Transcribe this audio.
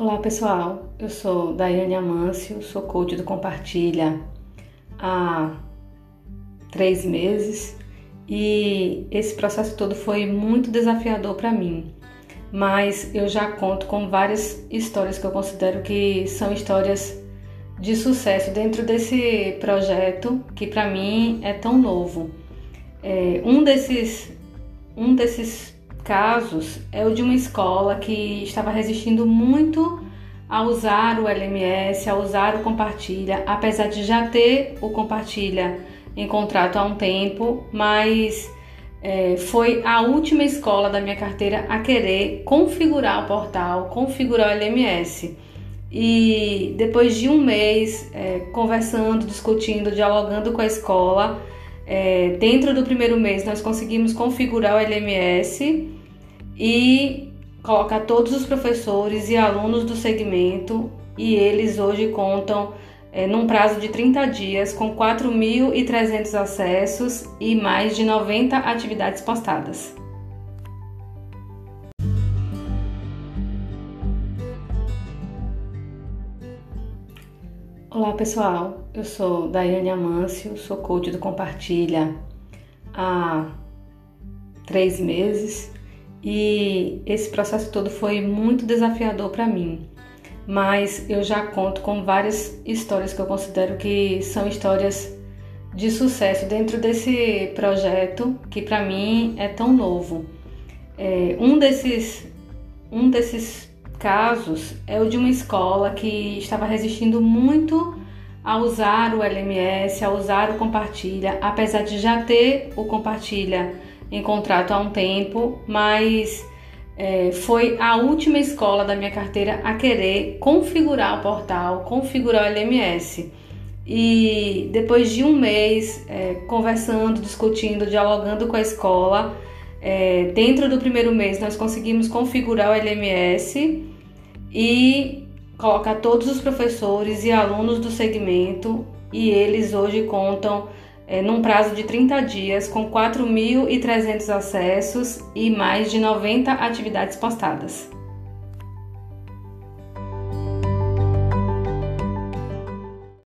Olá pessoal, eu sou Daiane Amâncio, sou coach do Compartilha há três meses e esse processo todo foi muito desafiador para mim, mas eu já conto com várias histórias que eu considero que são histórias de sucesso dentro desse projeto que para mim é tão novo. É, um desses um desses casos é o de uma escola que estava resistindo muito a usar o LMS, a usar o compartilha, apesar de já ter o compartilha em contrato há um tempo, mas é, foi a última escola da minha carteira a querer configurar o portal, configurar o LMS. E depois de um mês é, conversando, discutindo, dialogando com a escola, é, dentro do primeiro mês nós conseguimos configurar o LMS e colocar todos os professores e alunos do segmento e eles hoje contam é, num prazo de 30 dias com 4.300 acessos e mais de 90 atividades postadas. Olá pessoal, eu sou Daiane Amâncio, sou coach do Compartilha há três meses e esse processo todo foi muito desafiador para mim, mas eu já conto com várias histórias que eu considero que são histórias de sucesso dentro desse projeto que para mim é tão novo. É, um desses um desses casos é o de uma escola que estava resistindo muito a usar o LMS, a usar o compartilha, apesar de já ter o compartilha em contrato há um tempo, mas é, foi a última escola da minha carteira a querer configurar o portal, configurar o LMS. E depois de um mês é, conversando, discutindo, dialogando com a escola, é, dentro do primeiro mês nós conseguimos configurar o LMS e colocar todos os professores e alunos do segmento e eles hoje contam é, num prazo de 30 dias com 4.300 acessos e mais de 90 atividades postadas.